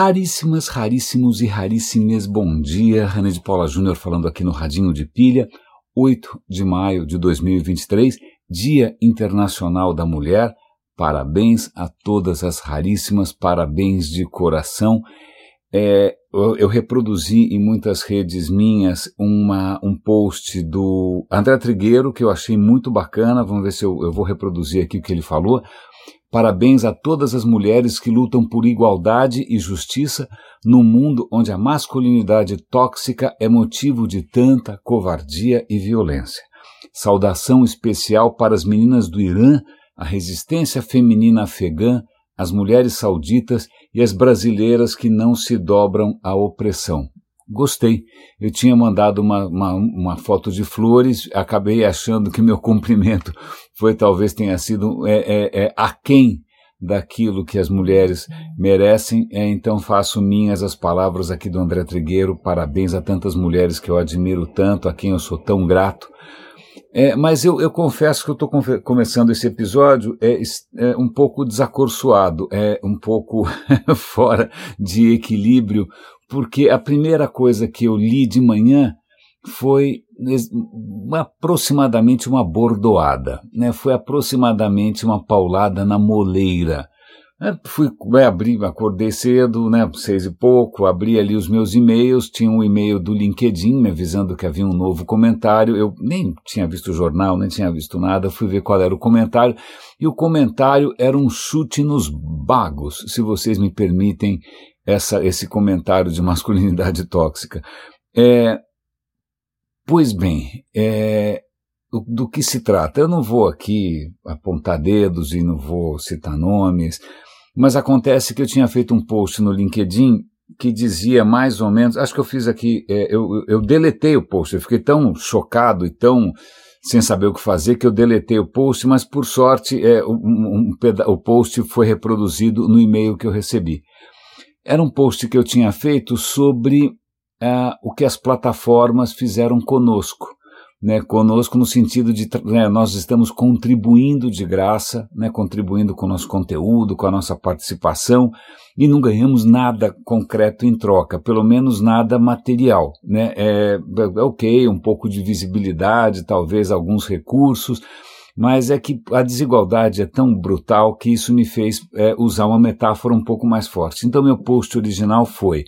Raríssimas, raríssimos e raríssimes bom dia. René de Paula Júnior falando aqui no Radinho de Pilha, 8 de maio de 2023, Dia Internacional da Mulher. Parabéns a todas as raríssimas, parabéns de coração. É, eu, eu, reproduzi em muitas redes minhas uma, um post do André Trigueiro que eu achei muito bacana. Vamos ver se eu, eu vou reproduzir aqui o que ele falou. Parabéns a todas as mulheres que lutam por igualdade e justiça num mundo onde a masculinidade tóxica é motivo de tanta covardia e violência. Saudação especial para as meninas do Irã, a resistência feminina afegã, as mulheres sauditas e as brasileiras que não se dobram à opressão. Gostei. Eu tinha mandado uma, uma, uma, foto de flores, acabei achando que meu cumprimento foi talvez tenha sido é, é, é, aquém daquilo que as mulheres merecem, é, então faço minhas as palavras aqui do André Trigueiro, parabéns a tantas mulheres que eu admiro tanto, a quem eu sou tão grato. É, mas eu, eu, confesso que eu estou começando esse episódio é, é, um pouco desacorçoado, é um pouco fora de equilíbrio, porque a primeira coisa que eu li de manhã foi aproximadamente uma bordoada, né? foi aproximadamente uma paulada na moleira. É, fui é, abrir, acordei cedo, né, seis e pouco, abri ali os meus e-mails, tinha um e-mail do LinkedIn me avisando que havia um novo comentário, eu nem tinha visto o jornal, nem tinha visto nada, fui ver qual era o comentário, e o comentário era um chute nos bagos, se vocês me permitem essa, esse comentário de masculinidade tóxica. É, pois bem, é, do, do, que se trata? Eu não vou aqui apontar dedos e não vou citar nomes, mas acontece que eu tinha feito um post no LinkedIn que dizia mais ou menos, acho que eu fiz aqui, é, eu, eu deletei o post, eu fiquei tão chocado e tão sem saber o que fazer que eu deletei o post, mas por sorte é, um, um, o post foi reproduzido no e-mail que eu recebi. Era um post que eu tinha feito sobre uh, o que as plataformas fizeram conosco. Né, conosco no sentido de né, nós estamos contribuindo de graça, né, contribuindo com o nosso conteúdo, com a nossa participação e não ganhamos nada concreto em troca, pelo menos nada material. Né, é, é ok, um pouco de visibilidade, talvez alguns recursos, mas é que a desigualdade é tão brutal que isso me fez é, usar uma metáfora um pouco mais forte. Então, meu post original foi: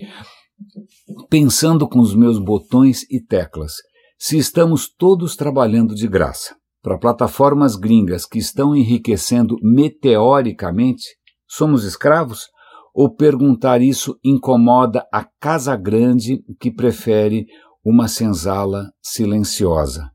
pensando com os meus botões e teclas, se estamos todos trabalhando de graça para plataformas gringas que estão enriquecendo meteoricamente, somos escravos? Ou perguntar isso incomoda a casa grande que prefere uma senzala silenciosa?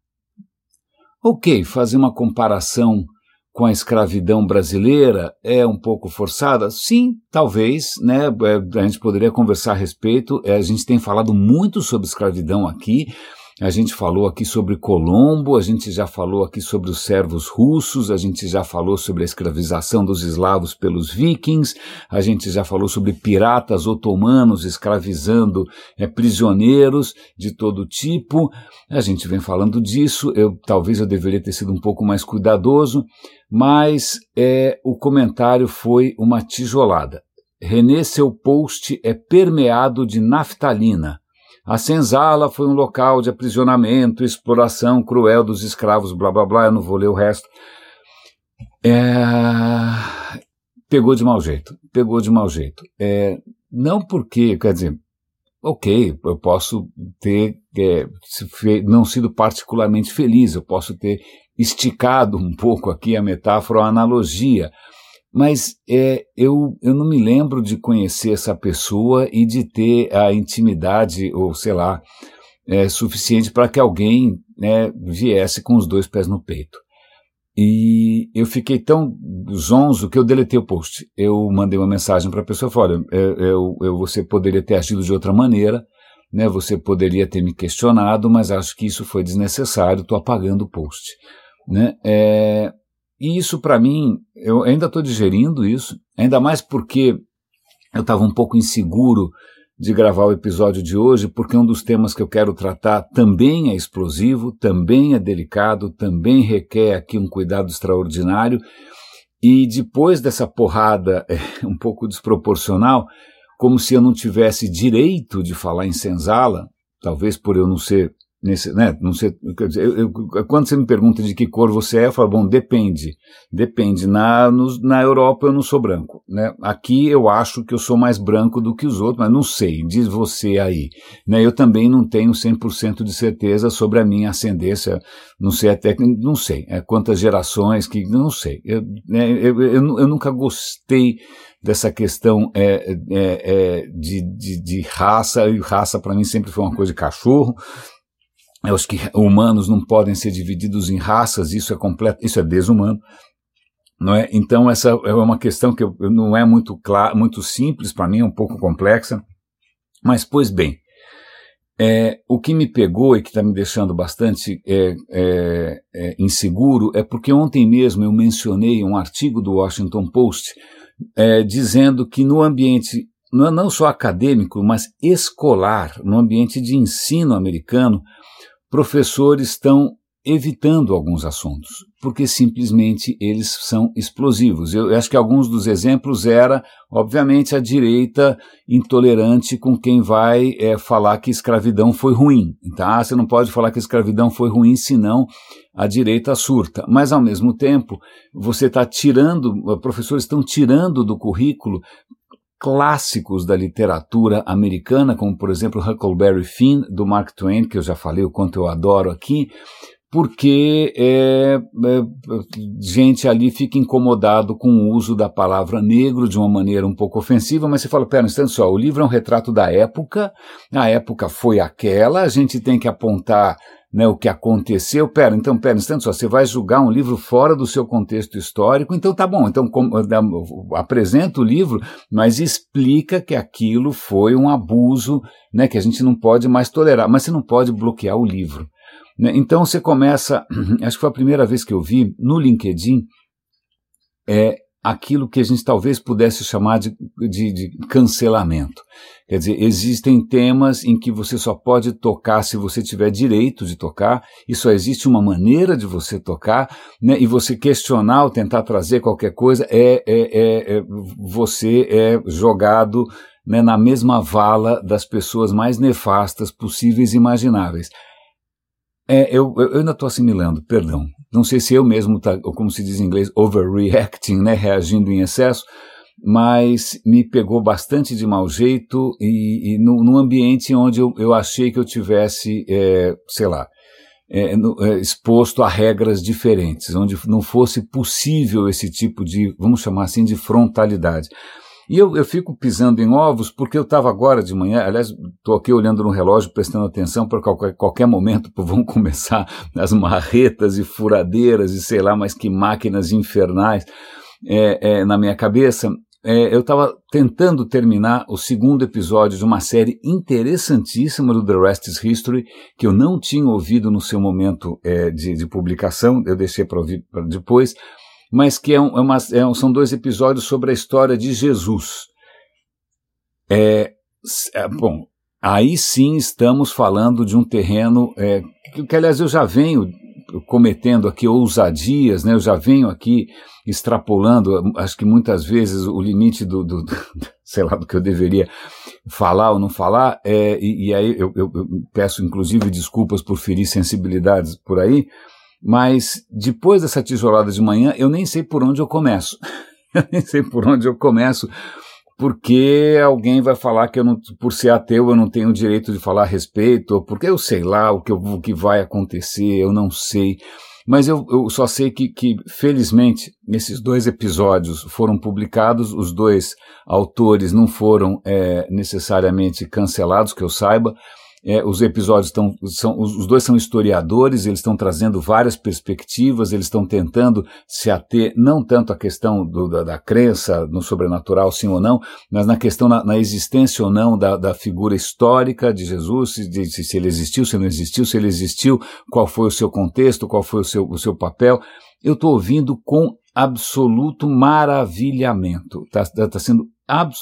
Ok, fazer uma comparação com a escravidão brasileira é um pouco forçada? Sim, talvez, né? É, a gente poderia conversar a respeito. É, a gente tem falado muito sobre escravidão aqui. A gente falou aqui sobre Colombo, a gente já falou aqui sobre os servos russos, a gente já falou sobre a escravização dos eslavos pelos vikings, a gente já falou sobre piratas otomanos escravizando é, prisioneiros de todo tipo. A gente vem falando disso. Eu talvez eu deveria ter sido um pouco mais cuidadoso, mas é, o comentário foi uma tijolada. René, seu post é permeado de naftalina. A senzala foi um local de aprisionamento, exploração cruel dos escravos, blá blá blá, eu não vou ler o resto. É... Pegou de mau jeito, pegou de mau jeito. É... Não porque, quer dizer, ok, eu posso ter é, não sido particularmente feliz, eu posso ter esticado um pouco aqui a metáfora, a analogia, mas é, eu, eu não me lembro de conhecer essa pessoa e de ter a intimidade, ou sei lá, é, suficiente para que alguém né, viesse com os dois pés no peito. E eu fiquei tão zonzo que eu deletei o post. Eu mandei uma mensagem para a pessoa, olha, eu, eu, você poderia ter agido de outra maneira, né, você poderia ter me questionado, mas acho que isso foi desnecessário, estou apagando o post. Né? É, e isso, para mim, eu ainda estou digerindo isso, ainda mais porque eu estava um pouco inseguro de gravar o episódio de hoje, porque um dos temas que eu quero tratar também é explosivo, também é delicado, também requer aqui um cuidado extraordinário. E depois dessa porrada é, um pouco desproporcional, como se eu não tivesse direito de falar em senzala, talvez por eu não ser Nesse, né, não sei, dizer, eu, eu, quando você me pergunta de que cor você é, eu falo, bom, depende. Depende. Na, no, na Europa eu não sou branco. Né? Aqui eu acho que eu sou mais branco do que os outros, mas não sei, diz você aí. Né? Eu também não tenho 100% de certeza sobre a minha ascendência, não sei até, não sei, é, quantas gerações, que não sei. Eu, né, eu, eu, eu nunca gostei dessa questão é, é, é, de, de, de raça, e raça para mim sempre foi uma coisa de cachorro, eu acho que humanos não podem ser divididos em raças, isso é completo, isso é desumano. Não é? Então essa é uma questão que não é muito clara, muito simples para mim, é um pouco complexa. Mas pois bem, é, o que me pegou e que está me deixando bastante é, é, é, inseguro é porque ontem mesmo eu mencionei um artigo do Washington Post é, dizendo que no ambiente não, não só acadêmico, mas escolar, no ambiente de ensino americano, professores estão evitando alguns assuntos, porque simplesmente eles são explosivos. Eu acho que alguns dos exemplos era, obviamente, a direita intolerante com quem vai é, falar que escravidão foi ruim. Tá? Você não pode falar que escravidão foi ruim, senão a direita surta. Mas, ao mesmo tempo, você está tirando, professores estão tirando do currículo clássicos da literatura americana, como por exemplo Huckleberry Finn, do Mark Twain, que eu já falei o quanto eu adoro aqui, porque é, é, gente ali fica incomodado com o uso da palavra negro de uma maneira um pouco ofensiva, mas você fala, pera um instante só, o livro é um retrato da época, a época foi aquela, a gente tem que apontar né, o que aconteceu. Pera, então, pera, instante só, você vai julgar um livro fora do seu contexto histórico, então tá bom, então com, apresenta o livro, mas explica que aquilo foi um abuso, né, que a gente não pode mais tolerar, mas você não pode bloquear o livro. Né? Então você começa, acho que foi a primeira vez que eu vi no LinkedIn, é, aquilo que a gente talvez pudesse chamar de, de, de, cancelamento. Quer dizer, existem temas em que você só pode tocar se você tiver direito de tocar, e só existe uma maneira de você tocar, né, e você questionar ou tentar trazer qualquer coisa, é, é, é, é você é jogado né, na mesma vala das pessoas mais nefastas possíveis e imagináveis. É, eu, eu ainda estou assimilando, perdão. Não sei se eu mesmo, tá, ou como se diz em inglês, overreacting, né, reagindo em excesso, mas me pegou bastante de mau jeito e, e no, num ambiente onde eu, eu achei que eu tivesse, é, sei lá, é, no, é, exposto a regras diferentes, onde não fosse possível esse tipo de, vamos chamar assim, de frontalidade. E eu, eu fico pisando em ovos porque eu estava agora de manhã, aliás, estou aqui olhando no relógio, prestando atenção, para qualquer, qualquer momento vão começar as marretas e furadeiras e sei lá, mas que máquinas infernais é, é, na minha cabeça. É, eu estava tentando terminar o segundo episódio de uma série interessantíssima do The Rest is History, que eu não tinha ouvido no seu momento é, de, de publicação, eu deixei para ouvir depois, mas que é, um, é uma, é um, são dois episódios sobre a história de Jesus. É, é, bom, aí sim estamos falando de um terreno que, que, aliás, eu já venho cometendo aqui ousadias, né? eu já venho aqui extrapolando, acho que muitas vezes o limite do, do, do sei lá, do que eu deveria falar ou não falar, é, e, e, aí eu, eu, eu peço inclusive desculpas por ferir sensibilidades por aí, mas depois dessa tijolada de manhã, eu nem sei por onde eu começo. eu nem sei por onde eu começo, porque alguém vai falar que eu não, por ser ateu eu não tenho o direito de falar a respeito, ou porque eu sei lá o que, o que vai acontecer, eu não sei. Mas eu, eu só sei que, que, felizmente, esses dois episódios foram publicados, os dois autores não foram é, necessariamente cancelados, que eu saiba, é, os episódios estão, são, os dois são historiadores, eles estão trazendo várias perspectivas, eles estão tentando se ater não tanto à questão do, da, da, crença no sobrenatural, sim ou não, mas na questão na, na existência ou não da, da, figura histórica de Jesus, de, se, se ele existiu, se não existiu, se ele existiu, qual foi o seu contexto, qual foi o seu, o seu papel. Eu estou ouvindo com absoluto maravilhamento. Está tá, tá sendo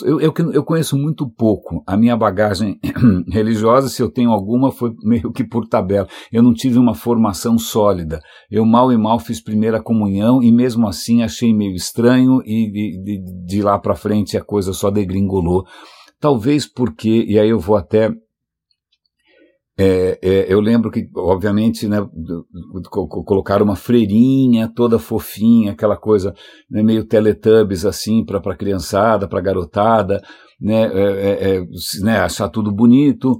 eu, eu, eu, conheço muito pouco. A minha bagagem religiosa, se eu tenho alguma, foi meio que por tabela. Eu não tive uma formação sólida. Eu mal e mal fiz primeira comunhão e mesmo assim achei meio estranho e de, de, de lá para frente a coisa só degringolou talvez porque, e aí eu vou até é, é, eu lembro que, obviamente, né, colocaram uma freirinha toda fofinha, aquela coisa né, meio teletubbies assim para a criançada, para garotada, né, é, é, é, né, achar tudo bonito.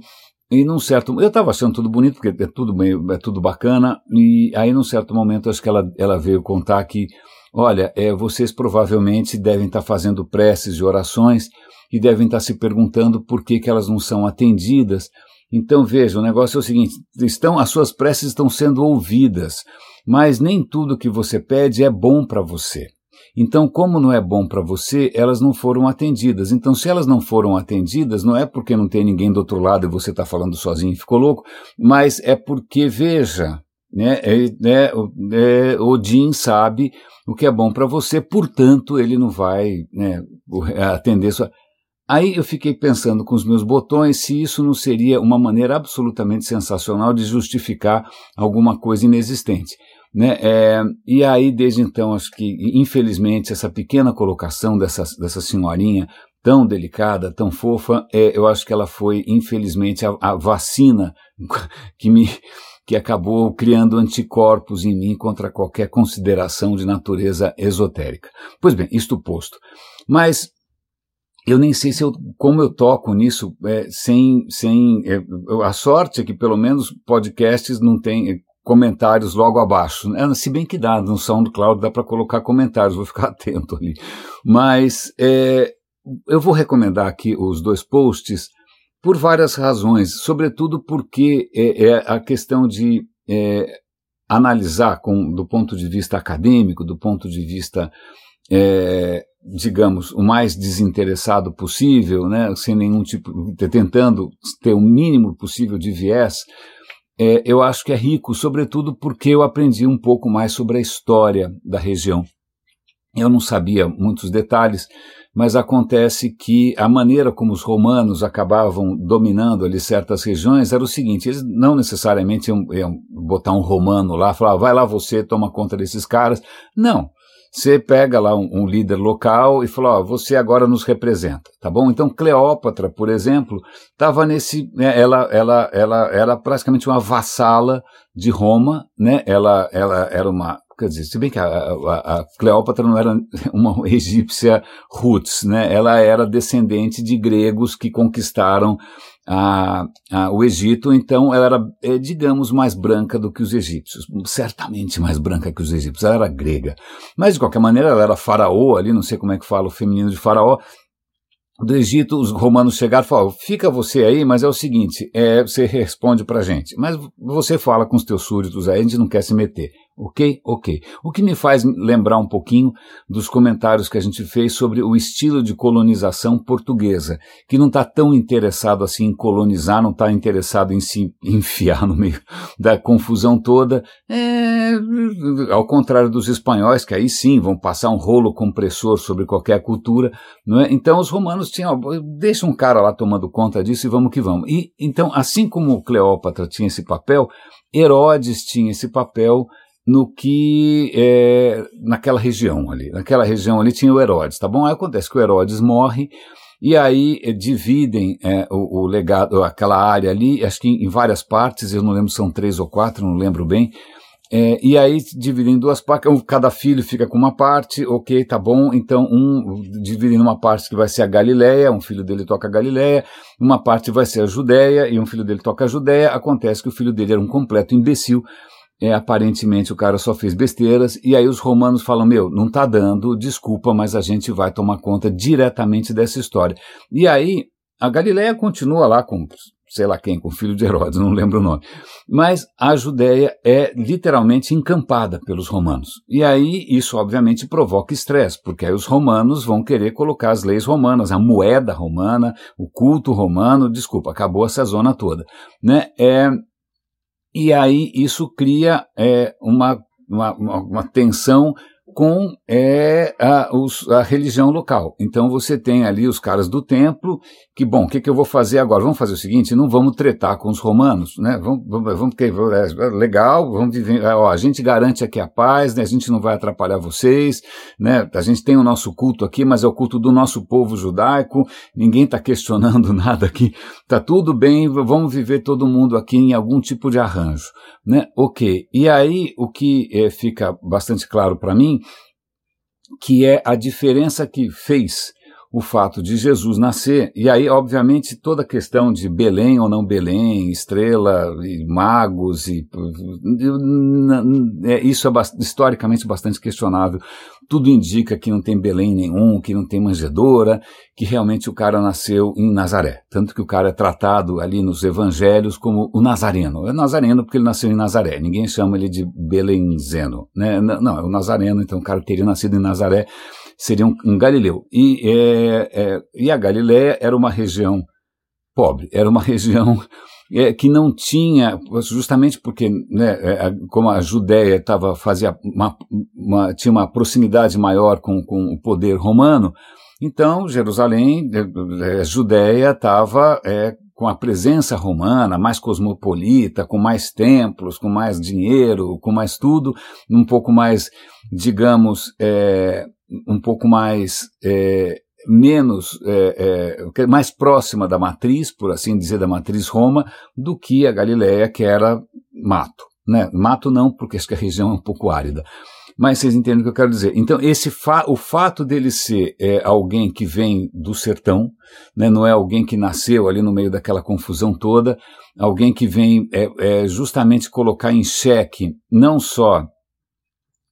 E num certo, eu estava achando tudo bonito porque é tudo meio, é tudo bacana. E aí num certo momento acho que ela, ela veio contar que, olha, é, vocês provavelmente devem estar tá fazendo preces e orações e devem estar tá se perguntando por que, que elas não são atendidas então veja, o negócio é o seguinte: estão, as suas preces estão sendo ouvidas, mas nem tudo que você pede é bom para você. Então, como não é bom para você, elas não foram atendidas. Então, se elas não foram atendidas, não é porque não tem ninguém do outro lado e você está falando sozinho e ficou louco, mas é porque, veja, né, é, é, é, Odin sabe o que é bom para você, portanto, ele não vai né, atender sua. Aí eu fiquei pensando com os meus botões se isso não seria uma maneira absolutamente sensacional de justificar alguma coisa inexistente. Né? É, e aí, desde então, acho que, infelizmente, essa pequena colocação dessa, dessa senhorinha tão delicada, tão fofa, é, eu acho que ela foi, infelizmente, a, a vacina que me que acabou criando anticorpos em mim contra qualquer consideração de natureza esotérica. Pois bem, isto posto. Mas eu nem sei se eu, como eu toco nisso é, sem, sem é, a sorte é que pelo menos podcasts não tem é, comentários logo abaixo, né? se bem que dá no SoundCloud dá para colocar comentários, vou ficar atento ali. Mas é, eu vou recomendar aqui os dois posts por várias razões, sobretudo porque é, é a questão de é, analisar com, do ponto de vista acadêmico, do ponto de vista é, digamos, o mais desinteressado possível, né, sem nenhum tipo, tentando ter o mínimo possível de viés, é, eu acho que é rico, sobretudo porque eu aprendi um pouco mais sobre a história da região. Eu não sabia muitos detalhes, mas acontece que a maneira como os romanos acabavam dominando ali certas regiões era o seguinte: eles não necessariamente iam, iam botar um romano lá, falar, vai lá você, toma conta desses caras. Não. Você pega lá um, um líder local e fala, ó, você agora nos representa, tá bom? Então Cleópatra, por exemplo, estava nesse, né, ela, ela, ela era praticamente uma vassala de Roma, né? Ela, ela era uma quer dizer, se bem que a, a, a, Cleópatra não era uma egípcia roots, né? Ela era descendente de gregos que conquistaram a, a, o Egito, então ela era, é, digamos, mais branca do que os egípcios, certamente mais branca que os egípcios, ela era grega. Mas, de qualquer maneira, ela era faraó ali, não sei como é que fala o feminino de faraó, do Egito, os romanos chegaram e falaram: fica você aí, mas é o seguinte, é, você responde pra gente. Mas você fala com os teus súditos aí, a gente não quer se meter. Ok? Ok. O que me faz lembrar um pouquinho dos comentários que a gente fez sobre o estilo de colonização portuguesa, que não está tão interessado assim em colonizar, não está interessado em se enfiar no meio da confusão toda, é, ao contrário dos espanhóis, que aí sim vão passar um rolo compressor sobre qualquer cultura, não é? Então os romanos tinham, deixa um cara lá tomando conta disso e vamos que vamos. E então, assim como Cleópatra tinha esse papel, Herodes tinha esse papel no que é, naquela região ali. Naquela região ali tinha o Herodes, tá bom? Aí acontece que o Herodes morre e aí é, dividem é, o, o, legado, aquela área ali, acho que em, em, várias partes, eu não lembro se são três ou quatro, não lembro bem. É, e aí dividem em duas partes, cada filho fica com uma parte, ok, tá bom, então um divide numa parte que vai ser a Galileia, um filho dele toca a Galileia, uma parte vai ser a Judéia e um filho dele toca a Judéia, acontece que o filho dele era um completo imbecil, é, aparentemente o cara só fez besteiras, e aí os romanos falam: Meu, não tá dando, desculpa, mas a gente vai tomar conta diretamente dessa história. E aí a Galileia continua lá com sei lá quem, com o filho de Herodes, não lembro o nome. Mas a Judéia é literalmente encampada pelos romanos. E aí isso obviamente provoca estresse, porque aí os romanos vão querer colocar as leis romanas, a moeda romana, o culto romano, desculpa, acabou essa zona toda. Né? É, e aí isso cria é, uma, uma, uma tensão com é, a, os, a, religião local. Então você tem ali os caras do templo, que bom, o que, que, eu vou fazer agora? Vamos fazer o seguinte, não vamos tretar com os romanos, né? Vamos, vamos, vamos é, legal, vamos viver, ó, a gente garante aqui a paz, né? a gente não vai atrapalhar vocês, né? A gente tem o nosso culto aqui, mas é o culto do nosso povo judaico, ninguém está questionando nada aqui, tá tudo bem, vamos viver todo mundo aqui em algum tipo de arranjo, né? Ok, e aí o que é, fica bastante claro para mim que é a diferença que fez o fato de Jesus nascer, e aí, obviamente, toda a questão de Belém ou não Belém, estrela, e magos, e, é, isso é historicamente bastante questionável. Tudo indica que não tem Belém nenhum, que não tem manjedoura, que realmente o cara nasceu em Nazaré. Tanto que o cara é tratado ali nos evangelhos como o Nazareno. É Nazareno porque ele nasceu em Nazaré. Ninguém chama ele de Belenzeno. Né? Não, é o Nazareno, então o cara teria nascido em Nazaré seria um, um Galileu. E, é, é, e a Galiléia era uma região pobre, era uma região é, que não tinha, justamente porque, né, é, como a Judéia tava, fazia uma, uma, tinha uma proximidade maior com, com o poder romano, então Jerusalém, é, Judéia estava é, com a presença romana, mais cosmopolita, com mais templos, com mais dinheiro, com mais tudo, um pouco mais, digamos, é, um pouco mais é, menos é, é, mais próxima da matriz, por assim dizer, da matriz Roma, do que a Galileia, que era mato. Né? Mato não, porque acho que a região é um pouco árida. Mas vocês entendem o que eu quero dizer. Então, esse fa o fato dele ser é, alguém que vem do sertão, né, não é alguém que nasceu ali no meio daquela confusão toda, alguém que vem é, é justamente colocar em xeque não só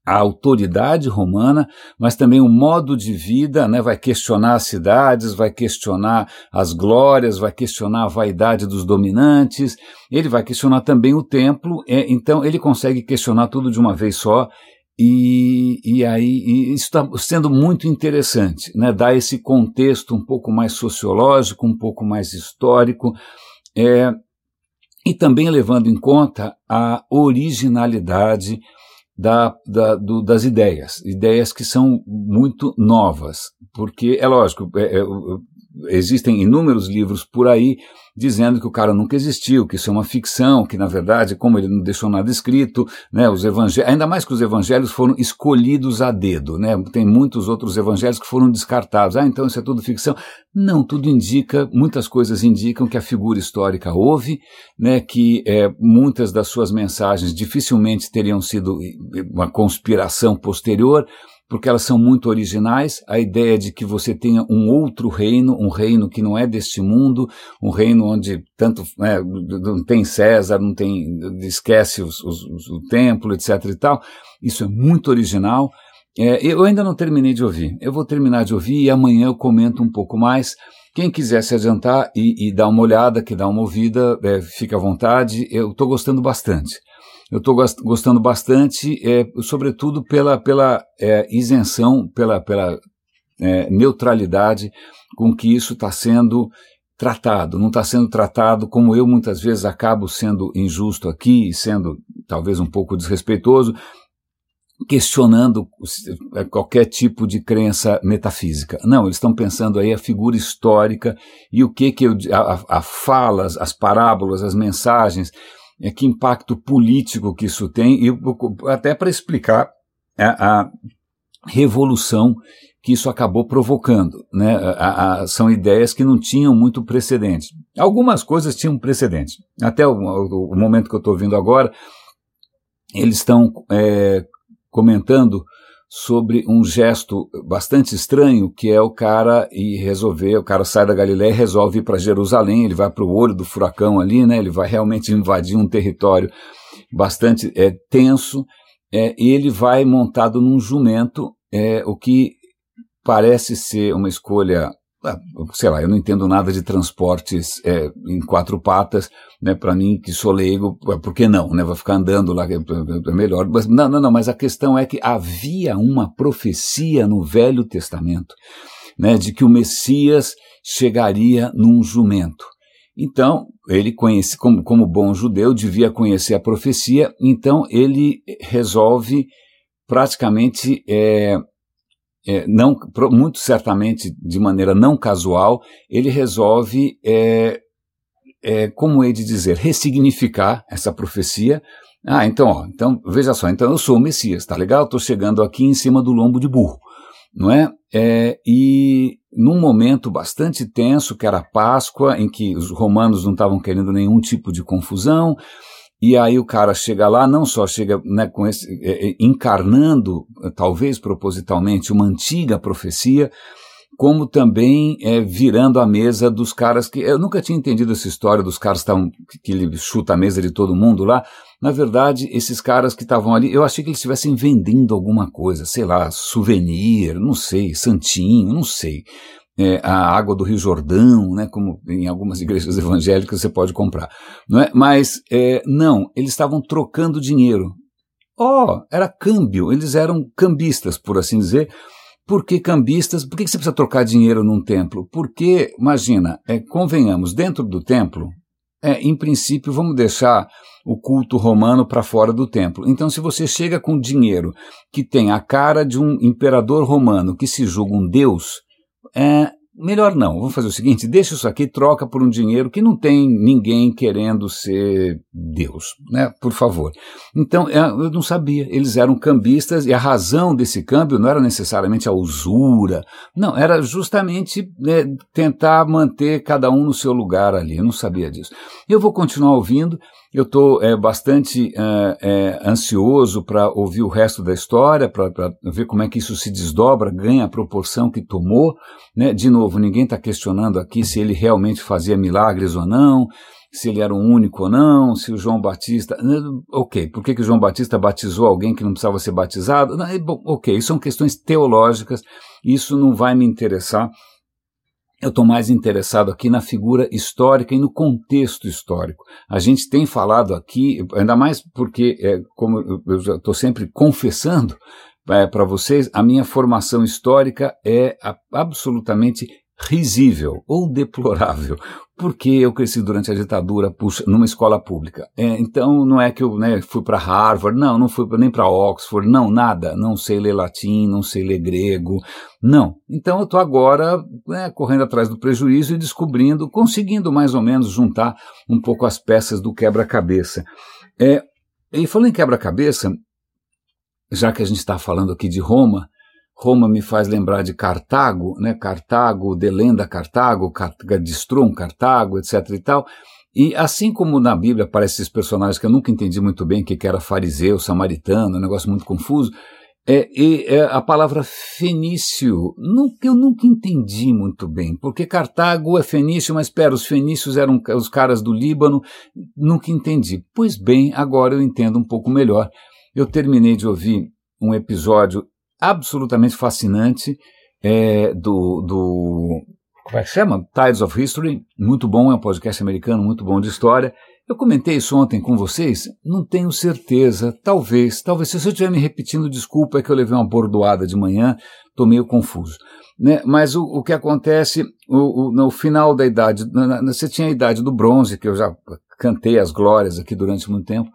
a autoridade romana, mas também o modo de vida, né? vai questionar as cidades, vai questionar as glórias, vai questionar a vaidade dos dominantes, ele vai questionar também o templo, é, então ele consegue questionar tudo de uma vez só, e, e aí e isso está sendo muito interessante, né? dar esse contexto um pouco mais sociológico, um pouco mais histórico, é, e também levando em conta a originalidade da, da, do, das ideias, ideias que são muito novas, porque é lógico, é, é, existem inúmeros livros por aí dizendo que o cara nunca existiu, que isso é uma ficção, que na verdade, como ele não deixou nada escrito, né, os evangelhos, ainda mais que os evangelhos foram escolhidos a dedo, né, tem muitos outros evangelhos que foram descartados. Ah, então isso é tudo ficção. Não, tudo indica, muitas coisas indicam que a figura histórica houve, né, que é, muitas das suas mensagens dificilmente teriam sido uma conspiração posterior, porque elas são muito originais. A ideia de que você tenha um outro reino, um reino que não é deste mundo, um reino onde tanto né, não tem César, não tem esquece os, os, os, o templo, etc. e tal. Isso é muito original. É, eu ainda não terminei de ouvir. Eu vou terminar de ouvir e amanhã eu comento um pouco mais. Quem quiser se adiantar e, e dar uma olhada, que dá uma ouvida, é, fica à vontade. Eu estou gostando bastante. Eu estou gostando bastante, é, sobretudo pela, pela é, isenção, pela, pela é, neutralidade com que isso está sendo tratado. Não está sendo tratado como eu muitas vezes acabo sendo injusto aqui sendo talvez um pouco desrespeitoso, questionando é, qualquer tipo de crença metafísica. Não, eles estão pensando aí a figura histórica e o que que eu, a, a falas, as parábolas, as mensagens é, que impacto político que isso tem, e até para explicar a, a, revolução que isso acabou provocando. Né? A, a, são ideias que não tinham muito precedente. Algumas coisas tinham precedente. Até o, o, momento que eu estou vendo agora, eles estão é, comentando sobre um gesto bastante estranho, que é o cara ir resolver, o cara sai da Galiléia e resolve ir para Jerusalém, ele vai para o olho do furacão ali, né? Ele vai realmente invadir um território bastante é, tenso, é, e ele vai montado num jumento, é, o que parece ser uma escolha sei lá, eu não entendo nada de transportes é, em quatro patas, né, para mim que sou leigo, por que não, né, vai ficar andando lá, é, é melhor, mas não, não, não, mas a questão é que havia uma profecia no Velho Testamento, né, de que o Messias chegaria num jumento. Então, ele conhece, como, como bom judeu, devia conhecer a profecia, então ele resolve praticamente é, é, não, muito certamente de maneira não casual, ele resolve, é, é, como hei de dizer, ressignificar essa profecia. Ah, então, ó, então, veja só, então eu sou o Messias, tá legal? Estou chegando aqui em cima do lombo de burro, não é? é? E num momento bastante tenso, que era Páscoa, em que os romanos não estavam querendo nenhum tipo de confusão, e aí o cara chega lá, não só chega né, com esse, é, é, encarnando, talvez propositalmente, uma antiga profecia, como também é, virando a mesa dos caras que. Eu nunca tinha entendido essa história dos caras que, que ele chuta a mesa de todo mundo lá. Na verdade, esses caras que estavam ali, eu achei que eles estivessem vendendo alguma coisa, sei lá, souvenir, não sei, santinho, não sei é, a água do Rio Jordão, né, como em algumas igrejas evangélicas você pode comprar. Não é? Mas é, não, eles estavam trocando dinheiro. Oh, era câmbio, eles eram cambistas, por assim dizer. Por que cambistas? Por que você precisa trocar dinheiro num templo? Porque, imagina, é, convenhamos, dentro do templo, é, em princípio, vamos deixar o culto romano para fora do templo. Então, se você chega com dinheiro que tem a cara de um imperador romano que se julga um deus, é, melhor não, vamos fazer o seguinte, deixa isso aqui, troca por um dinheiro que não tem ninguém querendo ser Deus, né, por favor. Então, é, eu não sabia, eles eram cambistas e a razão desse câmbio não era necessariamente a usura, não, era justamente né, tentar manter cada um no seu lugar ali, eu não sabia disso. Eu vou continuar ouvindo, eu estou é, bastante é, é, ansioso para ouvir o resto da história, para ver como é que isso se desdobra, ganha a proporção que tomou. Né? De novo, ninguém está questionando aqui se ele realmente fazia milagres ou não, se ele era o único ou não, se o João Batista. Né? Ok, por que, que o João Batista batizou alguém que não precisava ser batizado? Não, é bom, ok, isso são questões teológicas, isso não vai me interessar. Eu estou mais interessado aqui na figura histórica e no contexto histórico. A gente tem falado aqui, ainda mais porque, é, como eu estou sempre confessando é, para vocês, a minha formação histórica é absolutamente risível ou deplorável, porque eu cresci durante a ditadura puxa, numa escola pública. É, então não é que eu né, fui para Harvard, não, não fui nem para Oxford, não, nada. Não sei ler latim, não sei ler grego, não. Então eu estou agora né, correndo atrás do prejuízo e descobrindo, conseguindo mais ou menos juntar um pouco as peças do quebra-cabeça. É, e falando em quebra-cabeça, já que a gente está falando aqui de Roma, Roma me faz lembrar de Cartago, né? Cartago, Delenda Cartago, Distrum Cartago, etc e tal. E assim como na Bíblia aparecem esses personagens que eu nunca entendi muito bem, que era fariseu, samaritano, um negócio muito confuso, é, e é, a palavra fenício, nunca, eu nunca entendi muito bem, porque Cartago é fenício, mas espera, os fenícios eram os caras do Líbano, nunca entendi. Pois bem, agora eu entendo um pouco melhor. Eu terminei de ouvir um episódio absolutamente fascinante é, do, do. Como é que chama? Tides of History. Muito bom, é um podcast americano, muito bom de história. Eu comentei isso ontem com vocês, não tenho certeza, talvez, talvez, se eu estiver me repetindo, desculpa, é que eu levei uma bordoada de manhã, estou meio confuso. Né? Mas o, o que acontece o, o, no final da idade, na, na, você tinha a idade do bronze, que eu já cantei as glórias aqui durante muito tempo,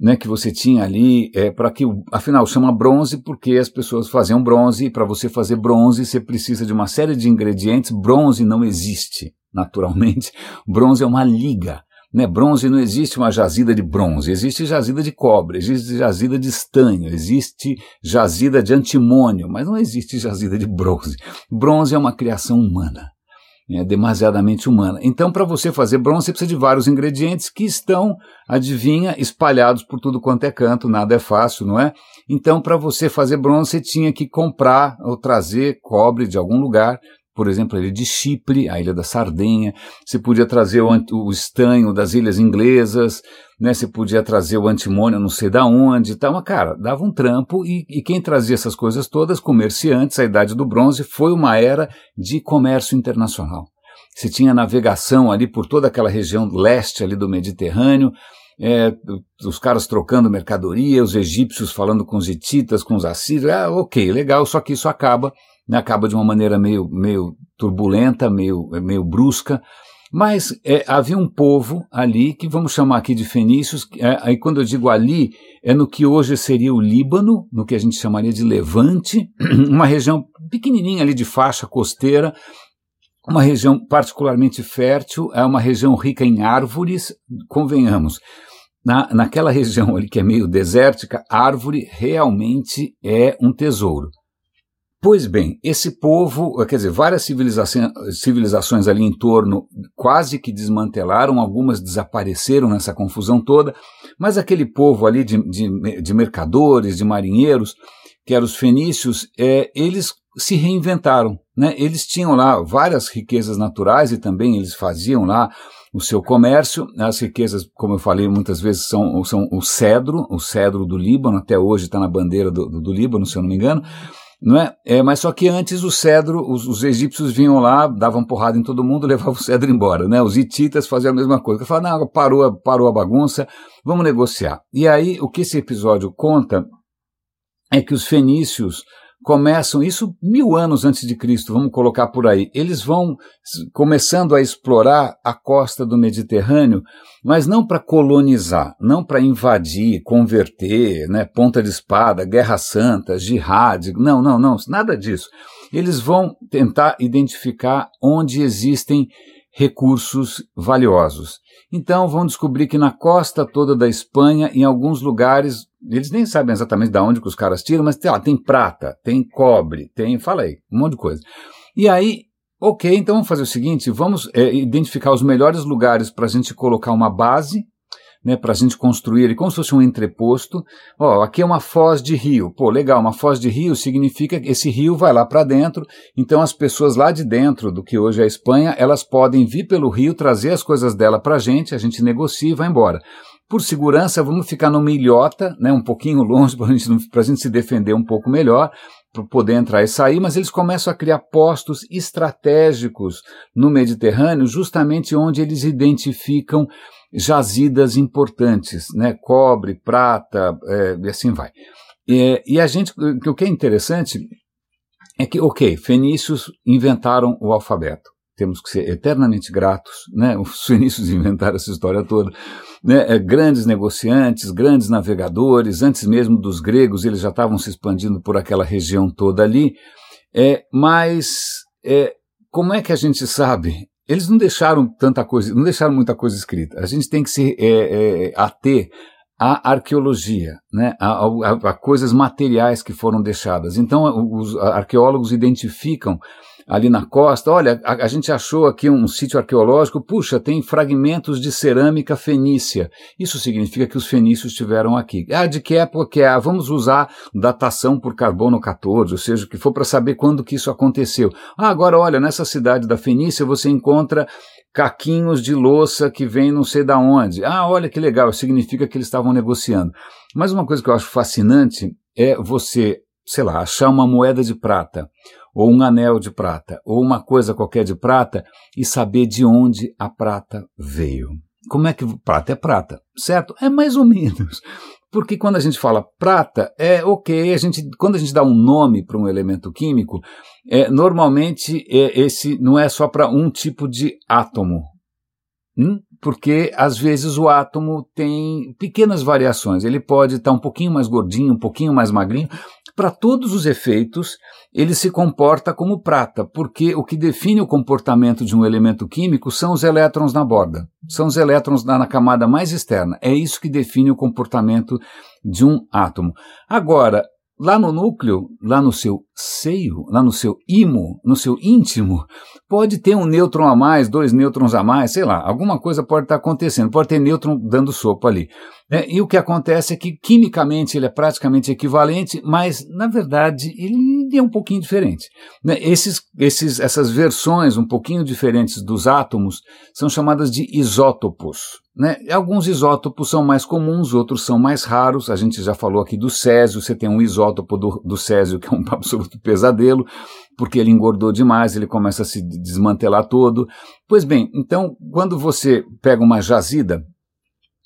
né, que você tinha ali, é, para que, afinal, chama bronze porque as pessoas faziam bronze, e para você fazer bronze você precisa de uma série de ingredientes. Bronze não existe, naturalmente. Bronze é uma liga. Né? Bronze não existe uma jazida de bronze, existe jazida de cobre, existe jazida de estanho, existe jazida de antimônio, mas não existe jazida de bronze. Bronze é uma criação humana é demasiadamente humana. Então, para você fazer bronze, você precisa de vários ingredientes que estão, adivinha, espalhados por tudo quanto é canto, nada é fácil, não é? Então, para você fazer bronze, você tinha que comprar ou trazer cobre de algum lugar, por exemplo, a ilha de Chipre, a ilha da Sardenha, você podia trazer o, o estanho das ilhas inglesas, né? Você podia trazer o antimônio não sei da onde e mas cara, dava um trampo e, e quem trazia essas coisas todas, comerciantes, a idade do bronze, foi uma era de comércio internacional. Você tinha navegação ali por toda aquela região leste ali do Mediterrâneo, é, os caras trocando mercadoria, os egípcios falando com os hititas, com os assírios, ah, ok, legal, só que isso acaba né, acaba de uma maneira meio, meio turbulenta, meio, meio brusca, Mas é, havia um povo ali, que vamos chamar aqui de fenícios, é, aí quando eu digo ali, é no que hoje seria o Líbano, no que a gente chamaria de Levante, uma região pequenininha ali de faixa costeira, uma região particularmente fértil, é uma região rica em árvores, convenhamos. Na, naquela região ali que é meio desértica, árvore realmente é um tesouro. Pois bem, esse povo, quer dizer, várias civilizações, civilizações ali em torno quase que desmantelaram, algumas desapareceram nessa confusão toda, mas aquele povo ali de, de, de mercadores, de marinheiros, que eram os fenícios, é, eles se reinventaram. Né? Eles tinham lá várias riquezas naturais e também eles faziam lá o seu comércio. As riquezas, como eu falei muitas vezes, são, são o cedro, o cedro do Líbano, até hoje está na bandeira do, do, do Líbano, se eu não me engano não é? é? Mas só que antes o cedro, os, os, egípcios vinham lá, davam porrada em todo mundo, levavam o cedro embora, né? Os hititas faziam a mesma coisa. Falavam, não, parou, parou a bagunça, vamos negociar. E aí, o que esse episódio conta é que os fenícios começam, isso mil anos antes de Cristo, vamos colocar por aí, eles vão começando a explorar a costa do Mediterrâneo, mas não para colonizar, não para invadir, converter, né, ponta de espada, guerra santa, jihad, não, não, não, nada disso. Eles vão tentar identificar onde existem recursos valiosos. Então vão descobrir que na costa toda da Espanha, em alguns lugares, eles nem sabem exatamente de onde que os caras tiram, mas lá, tem prata, tem cobre, tem, fala aí, um monte de coisa. E aí, ok, então vamos fazer o seguinte, vamos é, identificar os melhores lugares para a gente colocar uma base, né, para a gente construir ele como se fosse um entreposto. Ó, aqui é uma foz de rio. Pô, legal, uma foz de rio significa que esse rio vai lá para dentro. Então as pessoas lá de dentro do que hoje é a Espanha, elas podem vir pelo rio, trazer as coisas dela para a gente, a gente negocia e vai embora. Por segurança, vamos ficar numa ilhota, né, um pouquinho longe para a gente se defender um pouco melhor, para poder entrar e sair, mas eles começam a criar postos estratégicos no Mediterrâneo, justamente onde eles identificam jazidas importantes, né, cobre, prata, é, e assim vai. E, e a gente, o que é interessante é que, ok, fenícios inventaram o alfabeto temos que ser eternamente gratos, né? Os fenícios inventaram essa história toda, né? É, grandes negociantes, grandes navegadores, antes mesmo dos gregos, eles já estavam se expandindo por aquela região toda ali. É, mas é, como é que a gente sabe? Eles não deixaram tanta coisa, não deixaram muita coisa escrita. A gente tem que se é, é, ater à arqueologia, né, a, a, a, coisas materiais que foram deixadas. Então, os arqueólogos identificam ali na costa, olha, a, a, gente achou aqui um sítio arqueológico, puxa, tem fragmentos de cerâmica fenícia. Isso significa que os fenícios estiveram aqui. Ah, de que época que é? Ah, vamos usar datação por carbono 14, ou seja, o que for para saber quando que isso aconteceu. Ah, agora olha, nessa cidade da Fenícia você encontra caquinhos de louça que vem não sei da onde. Ah, olha que legal, significa que eles estavam negociando. Mas uma coisa que eu acho fascinante é você, sei lá, achar uma moeda de prata ou um anel de prata, ou uma coisa qualquer de prata, e saber de onde a prata veio. Como é que prata é prata? Certo? É mais ou menos. Porque quando a gente fala prata, é ok, a gente, quando a gente dá um nome para um elemento químico, é, normalmente é, esse não é só para um tipo de átomo. Hum? Porque às vezes o átomo tem pequenas variações. Ele pode estar tá um pouquinho mais gordinho, um pouquinho mais magrinho, para todos os efeitos, ele se comporta como prata, porque o que define o comportamento de um elemento químico são os elétrons na borda, são os elétrons na, na camada mais externa. É isso que define o comportamento de um átomo. Agora, lá no núcleo, lá no seu seio, lá no seu imo, no seu íntimo, pode ter um nêutron a mais, dois nêutrons a mais, sei lá, alguma coisa pode estar acontecendo, pode ter nêutron dando sopa ali. É, e o que acontece é que quimicamente ele é praticamente equivalente, mas na verdade ele é um pouquinho diferente. Né? Esses, esses, essas versões um pouquinho diferentes dos átomos são chamadas de isótopos. Né? Alguns isótopos são mais comuns, outros são mais raros. A gente já falou aqui do césio, você tem um isótopo do, do césio que é um absoluto pesadelo, porque ele engordou demais, ele começa a se desmantelar todo. Pois bem, então quando você pega uma jazida,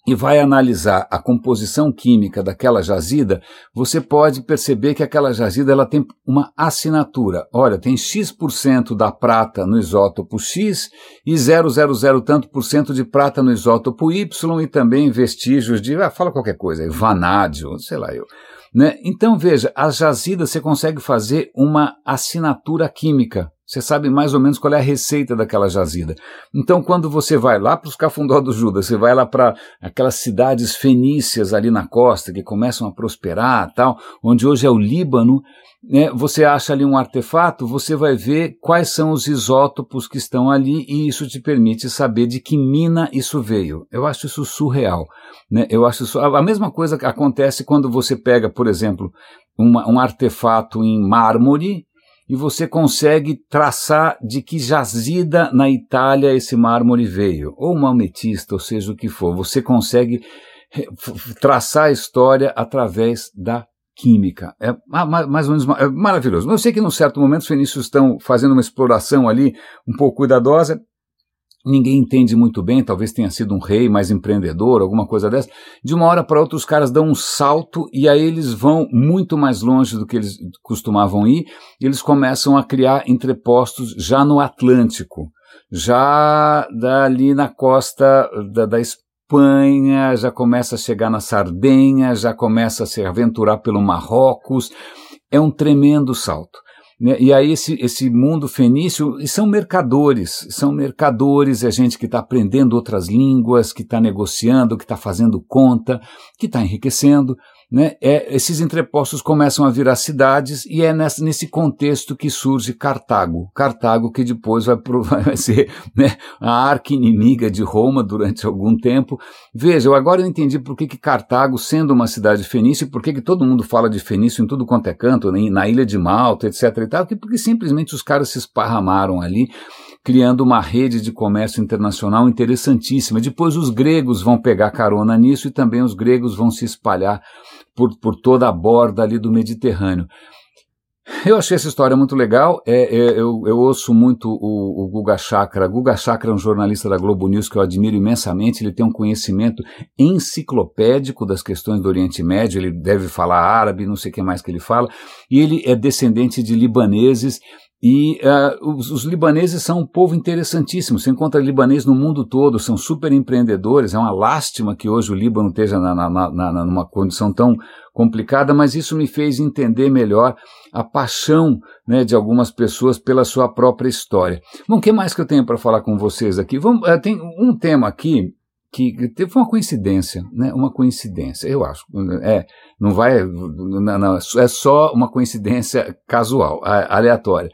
e vai analisar a composição química daquela jazida, você pode perceber que aquela jazida ela tem uma assinatura. Olha, tem X% da prata no isótopo X e 000 tanto por cento de prata no isótopo Y e também vestígios de, ah, fala qualquer coisa, vanádio, sei lá eu. Né? Então veja, as jazidas você consegue fazer uma assinatura química você sabe mais ou menos qual é a receita daquela jazida. Então, quando você vai lá para os cafundó do Judas, você vai lá para aquelas cidades fenícias ali na costa que começam a prosperar, tal, onde hoje é o Líbano, né, você acha ali um artefato, você vai ver quais são os isótopos que estão ali e isso te permite saber de que mina isso veio. Eu acho isso surreal. Né? Eu acho isso, a mesma coisa acontece quando você pega, por exemplo, uma, um artefato em mármore e você consegue traçar de que jazida na Itália esse mármore veio, ou uma ametista, ou seja o que for. Você consegue traçar a história através da química. É mais ou menos é maravilhoso. Eu sei que num certo momento os fenícios estão fazendo uma exploração ali um pouco cuidadosa, ninguém entende muito bem, talvez tenha sido um rei mais empreendedor, alguma coisa dessa. De uma hora para outra os caras dão um salto e aí eles vão muito mais longe do que eles costumavam ir, e eles começam a criar entrepostos já no Atlântico, já dali na costa da, da Espanha, já começa a chegar na Sardenha, já começa a se aventurar pelo Marrocos. É um tremendo salto. Né? E aí esse, esse mundo fenício, e são mercadores, são mercadores, é gente que está aprendendo outras línguas, que está negociando, que está fazendo conta, que está enriquecendo, né, é, esses entrepostos começam a virar cidades e é nessa, nesse contexto que surge Cartago. Cartago que depois vai, vai ser né, a arqui-inimiga de Roma durante algum tempo. Veja, eu agora entendi por que, que Cartago, sendo uma cidade fenícia, por que, que todo mundo fala de fenício em tudo quanto é canto, né, na ilha de Malta, etc. e tal, porque simplesmente os caras se esparramaram ali criando uma rede de comércio internacional interessantíssima. Depois os gregos vão pegar carona nisso e também os gregos vão se espalhar por, por toda a borda ali do Mediterrâneo. Eu achei essa história muito legal. É, é, eu, eu, ouço muito o, o Guga Chakra. Guga Chakra é um jornalista da Globo News que eu admiro imensamente. Ele tem um conhecimento enciclopédico das questões do Oriente Médio. Ele deve falar árabe, não sei o que mais que ele fala. E ele é descendente de libaneses e uh, os, os, libaneses são um povo interessantíssimo. Você encontra libaneses no mundo todo, são super empreendedores. É uma lástima que hoje o Líbano esteja na, na, na, numa condição tão complicada, mas isso me fez entender melhor a paixão né, de algumas pessoas pela sua própria história. Bom, o que mais que eu tenho para falar com vocês aqui? Vamos, uh, tem um tema aqui que teve uma coincidência, né? Uma coincidência, eu acho. É, não vai, não, não, é só uma coincidência casual, aleatória.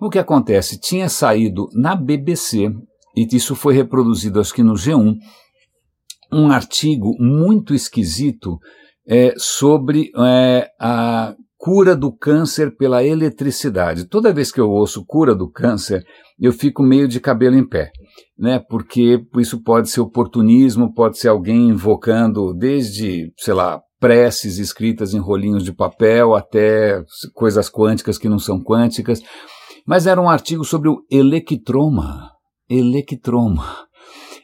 O que acontece? Tinha saído na BBC, e isso foi reproduzido acho que no G1, um artigo muito esquisito é, sobre é, a cura do câncer pela eletricidade. Toda vez que eu ouço cura do câncer, eu fico meio de cabelo em pé, né? Porque isso pode ser oportunismo, pode ser alguém invocando desde, sei lá, preces escritas em rolinhos de papel até coisas quânticas que não são quânticas. Mas era um artigo sobre o electroma. Electroma.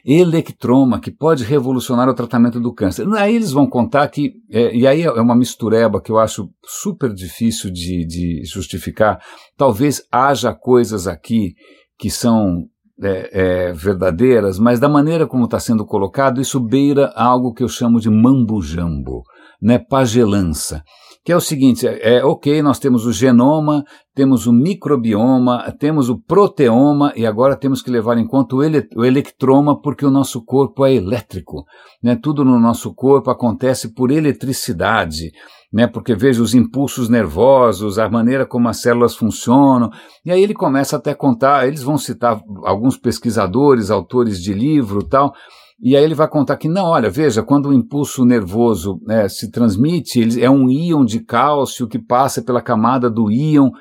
Electroma, que pode revolucionar o tratamento do câncer. Aí eles vão contar que, é, e aí é uma mistureba que eu acho super difícil de, de justificar. Talvez haja coisas aqui que são é, é, verdadeiras, mas da maneira como está sendo colocado, isso beira algo que eu chamo de mambo-jambo né, pagelança, que é o seguinte, é, é ok, nós temos o genoma, temos o microbioma, temos o proteoma e agora temos que levar em conta o, ele, o electroma porque o nosso corpo é elétrico, né, tudo no nosso corpo acontece por eletricidade, né, porque veja os impulsos nervosos, a maneira como as células funcionam, e aí ele começa até a contar, eles vão citar alguns pesquisadores, autores de livro tal, e aí ele vai contar que, não, olha, veja, quando o impulso nervoso né, se transmite, ele é um íon de cálcio que passa pela camada do íon.